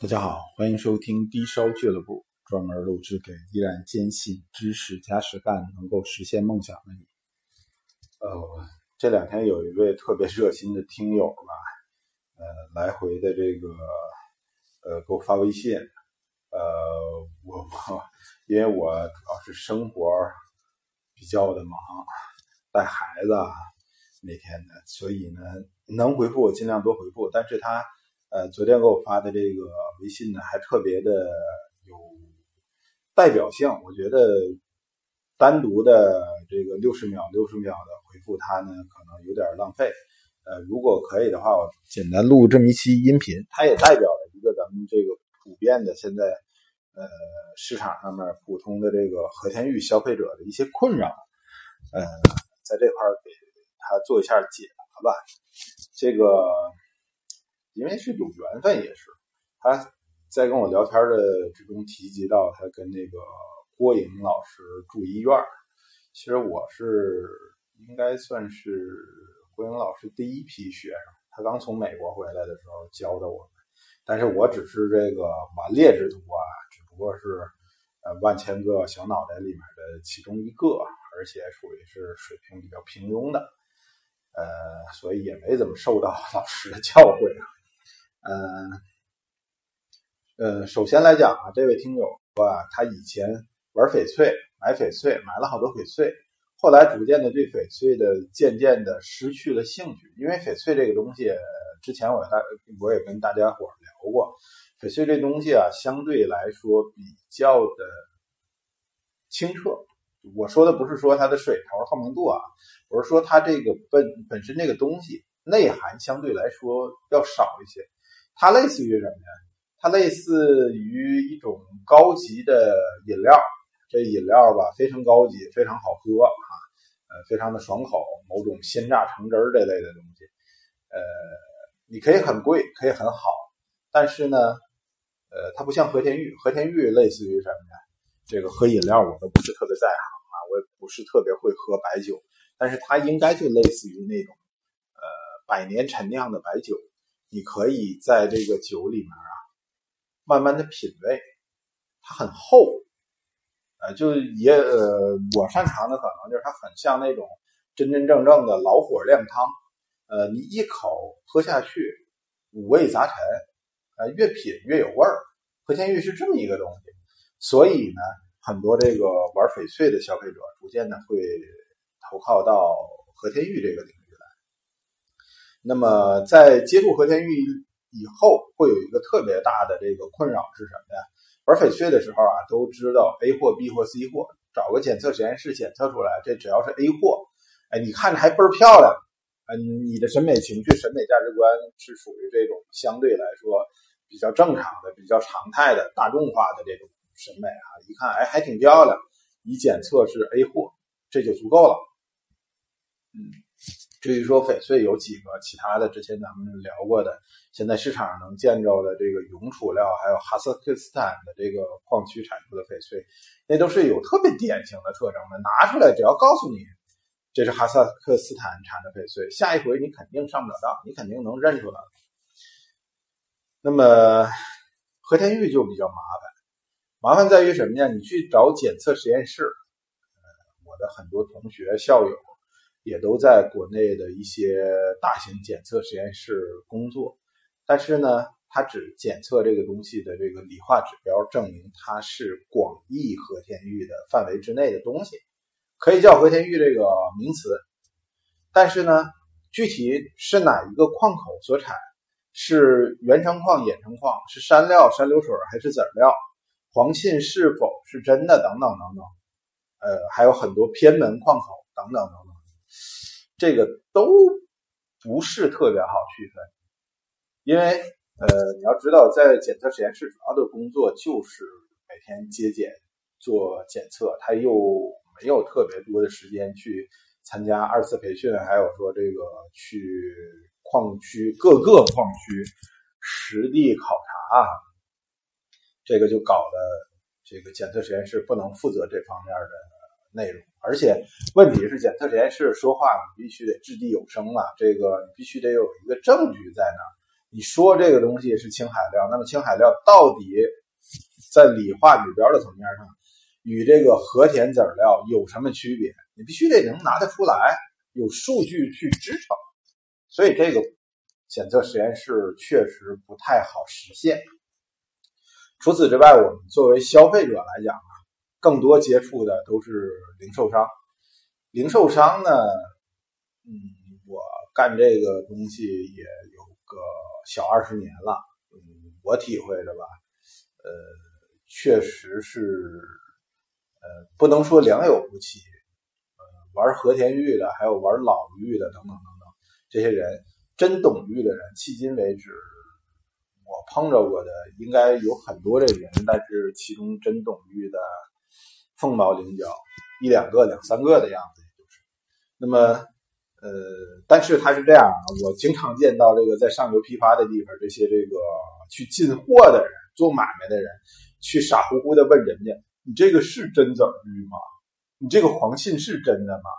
大家好，欢迎收听低烧俱乐部，专门录制给依然坚信知识加实干能够实现梦想的你。呃，这两天有一位特别热心的听友吧，呃，来回的这个呃给我发微信，呃，我我因为我主要是生活比较的忙，带孩子每天的，所以呢能回复我尽量多回复，但是他。呃，昨天给我发的这个微信呢，还特别的有代表性。我觉得单独的这个六十秒、六十秒的回复他呢，可能有点浪费。呃，如果可以的话，我简单录这么一期音频，它也代表了一个咱们这个普遍的现在呃市场上面普通的这个和田玉消费者的一些困扰。呃，在这块给他做一下解答吧。这个。因为是有缘分，也是他在跟我聊天的之中提及到他跟那个郭颖老师住医院。其实我是应该算是郭颖老师第一批学生，他刚从美国回来的时候教的我们。但是我只是这个顽劣之徒啊，只不过是呃万千个小脑袋里面的其中一个，而且属于是水平比较平庸的，呃，所以也没怎么受到老师的教诲啊。嗯，呃，首先来讲啊，这位听友说啊，他以前玩翡翠，买翡翠，买了好多翡翠，后来逐渐的对翡翠的渐渐的失去了兴趣，因为翡翠这个东西，之前我大我也跟大家伙聊过，翡翠这东西啊，相对来说比较的清澈。我说的不是说它的水头透明度啊，我是说它这个本本身这个东西内涵相对来说要少一些。它类似于什么呀？它类似于一种高级的饮料，这饮料吧非常高级，非常好喝啊，呃，非常的爽口，某种鲜榨橙汁儿这类的东西，呃，你可以很贵，可以很好，但是呢，呃，它不像和田玉，和田玉类似于什么呀？这个喝饮料我都不是特别在行啊，我也不是特别会喝白酒，但是它应该就类似于那种，呃，百年陈酿的白酒。你可以在这个酒里面啊，慢慢的品味，它很厚，呃，就也呃，我擅长的可能就是它很像那种真真正正的老火靓汤，呃，你一口喝下去，五味杂陈，呃，越品越有味儿。和田玉是这么一个东西，所以呢，很多这个玩翡翠的消费者逐渐的会投靠到和田玉这个领域。那么，在接触和田玉以后，会有一个特别大的这个困扰是什么呀？玩翡翠的时候啊，都知道 A 货、B 货、C 货，找个检测实验室检测出来，这只要是 A 货，哎，你看着还倍儿漂亮，嗯，你的审美情绪、审美价值观是属于这种相对来说比较正常的、比较常态的、大众化的这种审美啊，一看哎还挺漂亮，一检测是 A 货，这就足够了，嗯。至于说翡翠有几个其他的，之前咱们聊过的，现在市场上能见着的这个永储料，还有哈萨克斯坦的这个矿区产出的翡翠，那都是有特别典型的特征的。拿出来，只要告诉你这是哈萨克斯坦产的翡翠，下一回你肯定上不了当，你肯定能认出来。那么和田玉就比较麻烦，麻烦在于什么呢？你去找检测实验室，呃，我的很多同学校友。也都在国内的一些大型检测实验室工作，但是呢，它只检测这个东西的这个理化指标，证明它是广义和田玉的范围之内的东西，可以叫和田玉这个名词。但是呢，具体是哪一个矿口所产，是原生矿、衍生矿，是山料、山流水还是籽料，黄沁是否是真的等等等等，呃，还有很多偏门矿口等等等等。这个都不是特别好区分，因为呃，你要知道，在检测实验室主要的工作就是每天接检做检测，他又没有特别多的时间去参加二次培训，还有说这个去矿区各个矿区实地考察啊，这个就搞得这个检测实验室不能负责这方面的。内容，而且问题是检测实验室说话，你必须得掷地有声嘛，这个你必须得有一个证据在那儿，你说这个东西是青海料，那么青海料到底在理化指标的层面上与这个和田籽料有什么区别？你必须得能拿得出来，有数据去支撑。所以这个检测实验室确实不太好实现。除此之外，我们作为消费者来讲，更多接触的都是零售商。零售商呢，嗯，我干这个东西也有个小二十年了，嗯，我体会的吧，呃，确实是，呃，不能说良莠不齐，呃，玩和田玉的，还有玩老玉的，等等等等，这些人真懂玉的人，迄今为止。我碰着过的应该有很多这人，但是其中真懂玉的凤毛麟角，一两个、两三个的样子，就是。那么，呃，但是他是这样啊，我经常见到这个在上游批发的地方，这些这个去进货的人、做买卖的人，去傻乎乎的问人家：“你这个是真籽玉吗？你这个黄沁是真的吗？”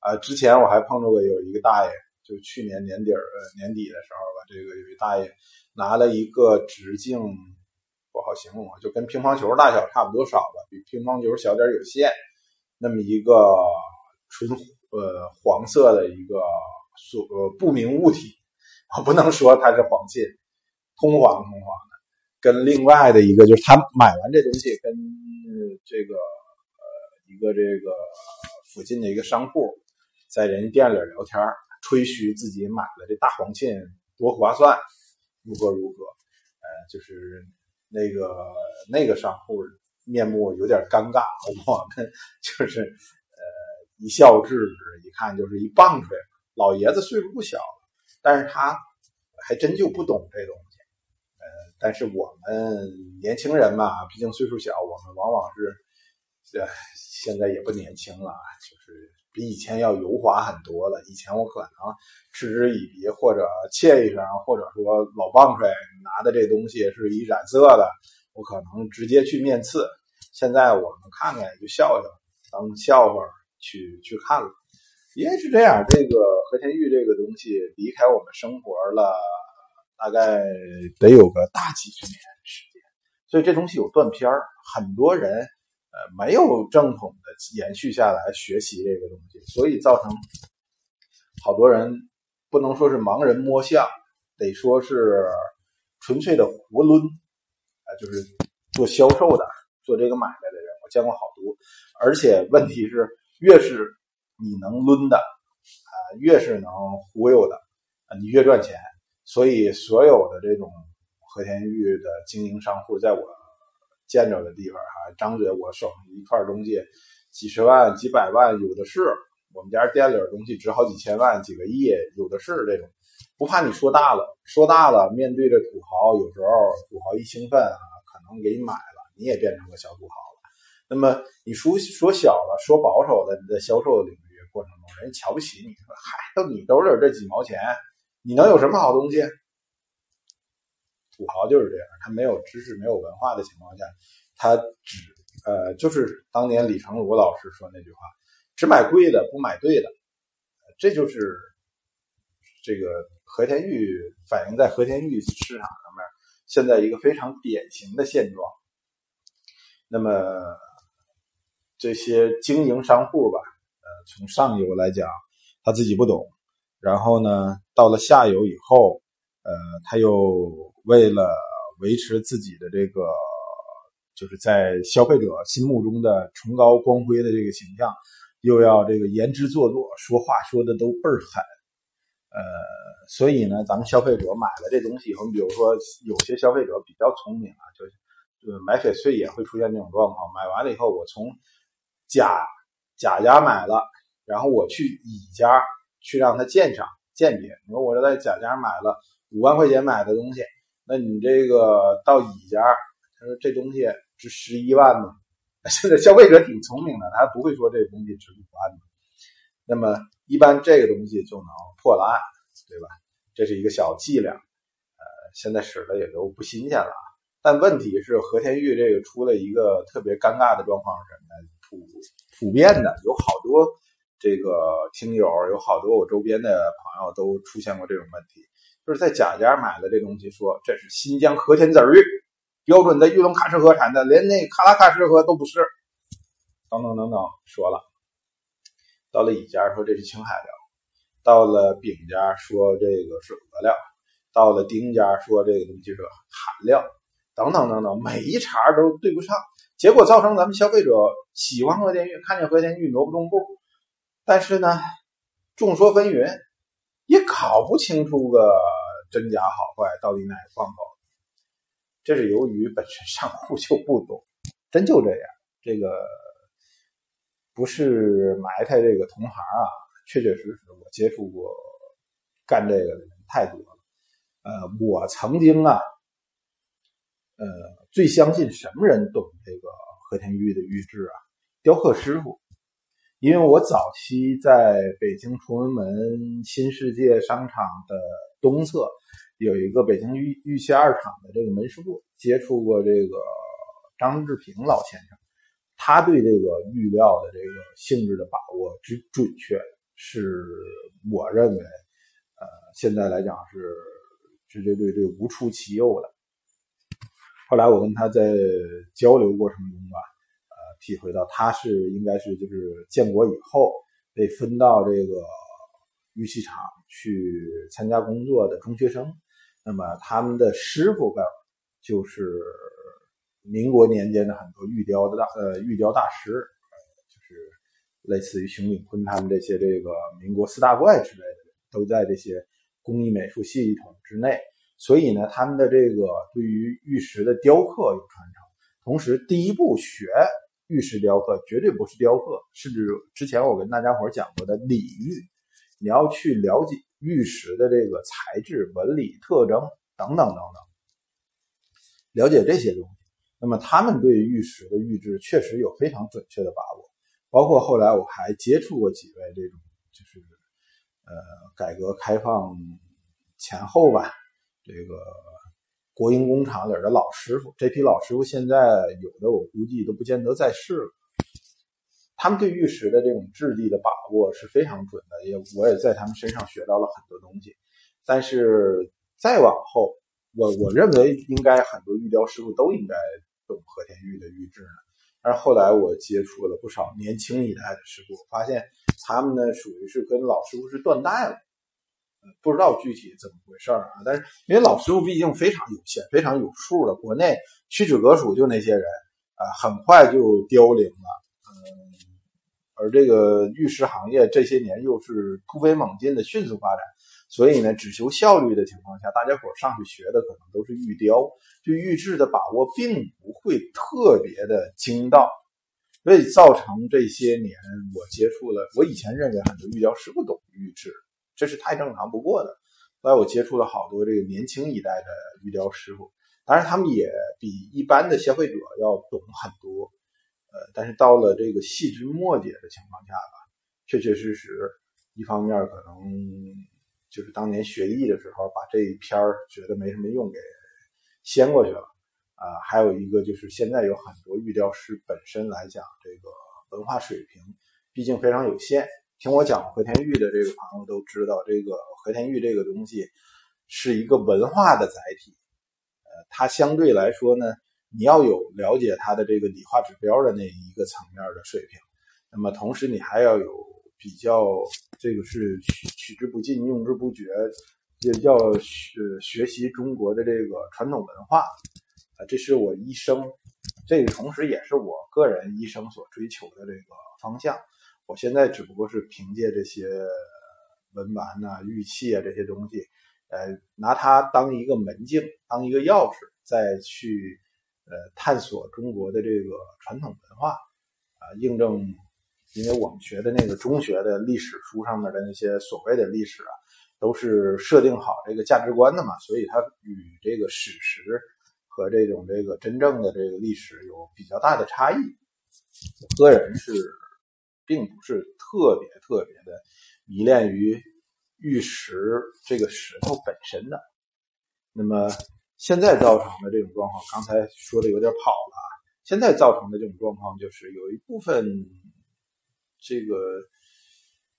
啊，之前我还碰着过有一个大爷，就去年年底儿年底的时候吧，这个有一大爷。拿了一个直径不好形容啊，就跟乒乓球大小差不多少吧，比乒乓球小点有限，那么一个纯呃黄色的一个所呃不明物体，我不能说它是黄金，通黄通黄的，跟另外的一个就是他买完这东西，跟这个呃一个这个附近的一个商户在人家店里聊天吹嘘自己买了这大黄金多划算。如何如何？呃，就是那个那个商户面目有点尴尬，我们就是呃一笑置之，一看就是一棒槌。老爷子岁数不小了，但是他还真就不懂这东西。呃，但是我们年轻人嘛，毕竟岁数小，我们往往是呃现在也不年轻了，就是。比以前要油滑很多了。以前我可能嗤之以鼻，或者怯一声，或者说老棒槌拿的这东西是一染色的，我可能直接去面刺。现在我们看看就笑笑，当笑话去去看了。因为是这样，这个和田玉这个东西离开我们生活了，大概得有个大几十年时间，所以这东西有断片儿，很多人。呃，没有正统的延续下来学习这个东西，所以造成好多人不能说是盲人摸象，得说是纯粹的胡抡啊，就是做销售的、做这个买卖的人，我见过好多。而且问题是，越是你能抡的啊，越是能忽悠的啊，你越赚钱。所以，所有的这种和田玉的经营商户，在我。见着的地方哈，张嘴我手上一串东西，几十万、几百万有的是。我们家店里的东西值好几千万、几个亿，有的是这种。不怕你说大了，说大了，面对着土豪，有时候土豪一兴奋啊，可能给你买了，你也变成个小土豪了。那么你说说小了，说保守的，你在销售领域过程中，人瞧不起你，说嗨，都你兜里这几毛钱，你能有什么好东西？土豪就是这样，他没有知识、没有文化的情况下，他只呃，就是当年李成儒老师说那句话：“只买贵的，不买对的。”这就是这个和田玉反映在和田玉市场上面现在一个非常典型的现状。那么这些经营商户吧，呃，从上游来讲，他自己不懂，然后呢，到了下游以后，呃，他又。为了维持自己的这个，就是在消费者心目中的崇高光辉的这个形象，又要这个言之做作，说话说的都倍儿狠，呃，所以呢，咱们消费者买了这东西以后，比如说有些消费者比较聪明啊，就就买翡翠也会出现这种状况，买完了以后，我从甲甲家买了，然后我去乙家去让他鉴赏鉴别，你说我在甲家买了五万块钱买的东西。那你这个到乙家，他说这东西值十一万呢。现在消费者挺聪明的，他不会说这东西值五万的。那么一般这个东西就能破了案，对吧？这是一个小伎俩，呃，现在使的也都不新鲜了。但问题是和田玉这个出了一个特别尴尬的状况是什么呢？普普遍的有好多这个听友，有好多我周边的朋友都出现过这种问题。就是在贾家买的这东西，说这是新疆和田籽玉，标准的玉龙喀什河产的，连那喀拉喀什河都不是。等等等等，说了。到了乙家说这是青海料，到了丙家说这个是俄料，到了丁家说这个东西是韩料，等等等等，每一茬都对不上，结果造成咱们消费者喜欢和田玉，看见和田玉挪不动步，但是呢，众说纷纭，也搞不清楚个真假好坏，到底哪个放好？这是由于本身商户就不懂，真就这样，这个。不是埋汰这个同行啊，确确实实我接触过干这个的人太多了。呃，我曾经啊，呃，最相信什么人懂这个和田玉的玉质啊？雕刻师傅。因为我早期在北京崇文门新世界商场的东侧有一个北京玉玉器二厂的这个门市部，接触过这个张志平老先生。他对这个玉料的这个性质的把握之准确，是我认为，呃，现在来讲是绝绝对对无出其右的。后来我跟他在交流过程中吧，体会到他是应该是就是建国以后被分到这个玉器厂去参加工作的中学生，那么他们的师傅辈就是。民国年间的很多玉雕的大呃玉雕大师，就是类似于熊秉坤他们这些这个民国四大怪之类的，都在这些工艺美术系统之内。所以呢，他们的这个对于玉石的雕刻有传承。同时，第一步学玉石雕刻绝对不是雕刻，甚至之前我跟大家伙讲过的礼玉。你要去了解玉石的这个材质、纹理特征等等等等，了解这些东西。那么他们对玉石的玉质确实有非常准确的把握，包括后来我还接触过几位这种，就是呃改革开放前后吧，这个国营工厂里的老师傅，这批老师傅现在有的我估计都不见得在世了。他们对玉石的这种质地的把握是非常准的，也我也在他们身上学到了很多东西。但是再往后，我我认为应该很多玉雕师傅都应该懂。和田玉的玉质呢？但是后来我接触了不少年轻一代的师傅，发现他们呢属于是跟老师傅是断代了，不知道具体怎么回事啊。但是因为老师傅毕竟非常有限、非常有数的，国内屈指可数就那些人啊，很快就凋零了。嗯，而这个玉石行业这些年又是突飞猛进的迅速发展。所以呢，只求效率的情况下，大家伙上去学的可能都是玉雕，对玉质的把握并不会特别的精到，所以造成这些年我接触了，我以前认为很多玉雕师不懂玉质，这是太正常不过的。后来我接触了好多这个年轻一代的玉雕师傅，当然他们也比一般的消费者要懂很多，呃，但是到了这个细枝末节的情况下吧，确确实实，一方面可能。就是当年学艺的时候，把这一篇儿觉得没什么用给掀过去了啊。还有一个就是现在有很多玉雕师本身来讲，这个文化水平毕竟非常有限。听我讲和田玉的这个朋友都知道，这个和田玉这个东西是一个文化的载体，呃，它相对来说呢，你要有了解它的这个理化指标的那一个层面的水平，那么同时你还要有。比较这个是取取之不尽，用之不绝，也要学学习中国的这个传统文化啊，这是我一生，这个同时也是我个人一生所追求的这个方向。我现在只不过是凭借这些文玩呐、玉器啊这些东西，呃，拿它当一个门径，当一个钥匙，再去呃探索中国的这个传统文化啊，印证。因为我们学的那个中学的历史书上面的那些所谓的历史啊，都是设定好这个价值观的嘛，所以它与这个史实和这种这个真正的这个历史有比较大的差异。我个人是并不是特别特别的迷恋于玉石这个石头本身的。那么现在造成的这种状况，刚才说的有点跑了。现在造成的这种状况就是有一部分。这个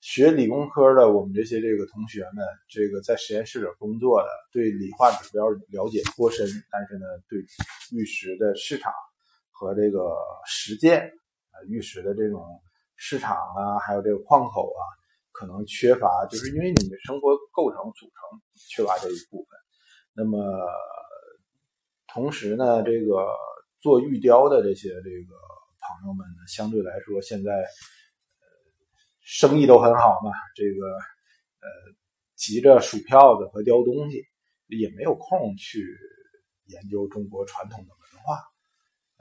学理工科的我们这些这个同学们，这个在实验室里工作的，对理化指标了解颇深，但是呢，对玉石的市场和这个实践啊，玉石的这种市场啊，还有这个矿口啊，可能缺乏，就是因为你的生活构成组成缺乏这一部分。那么同时呢，这个做玉雕的这些这个朋友们呢，相对来说现在。呃生意都很好嘛，这个呃急着数票子和雕东西，也没有空去研究中国传统的文化，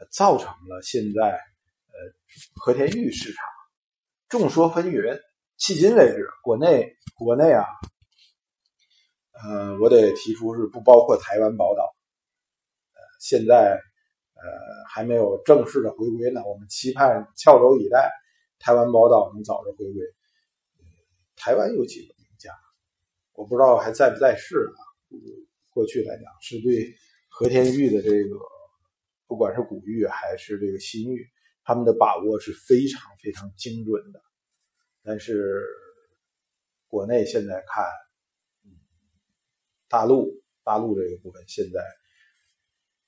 造成了现在呃和田玉市场众说纷纭。迄今为止，国内国内啊，呃，我得提出是不包括台湾宝岛，呃，现在呃还没有正式的回归呢，我们期盼翘首以待。台湾宝岛能早日回归。台湾有几个名家，我不知道还在不在世啊。过去来讲，是对和田玉的这个，不管是古玉还是这个新玉，他们的把握是非常非常精准的。但是国内现在看，大陆大陆这个部分现在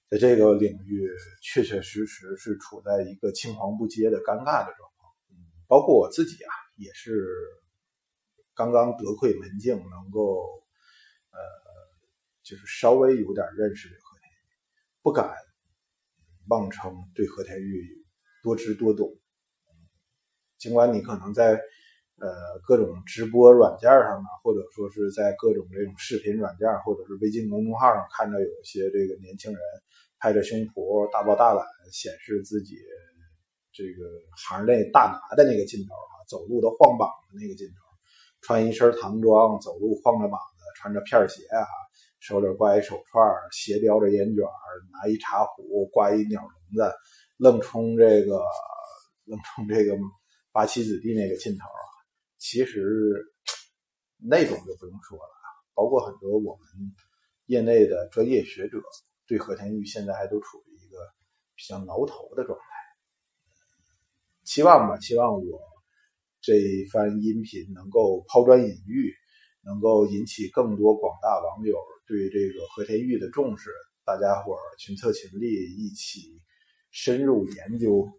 在这个领域，确确实实是处在一个青黄不接的尴尬的状况。包括我自己啊，也是刚刚得窥门径，能够呃，就是稍微有点认识和田玉，不敢妄称对和田玉多知多懂。尽管你可能在呃各种直播软件上啊，或者说是在各种这种视频软件或者是微信公众号上看到有一些这个年轻人拍着胸脯大包大揽显示自己。这个行内大拿的那个劲头啊，走路都晃膀的那个劲头，穿一身唐装，走路晃着膀子，穿着片鞋啊，手里挂一手串，斜叼着烟卷，拿一茶壶，挂一鸟笼子，愣冲这个愣冲这个八旗子弟那个劲头啊，其实那种就不用说了，包括很多我们业内的专业学者，对和田玉现在还都处于一个比较挠头的状态。期望吧，期望我这一番音频能够抛砖引玉，能够引起更多广大网友对这个和田玉的重视。大家伙儿群策群力，一起深入研究，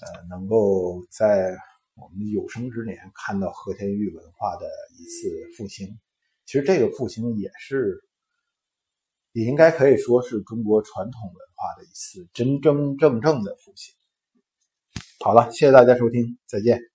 呃，能够在我们有生之年看到和田玉文化的一次复兴。其实这个复兴也是，也应该可以说是中国传统文化的一次真真正正的复兴。好了，谢谢大家收听，再见。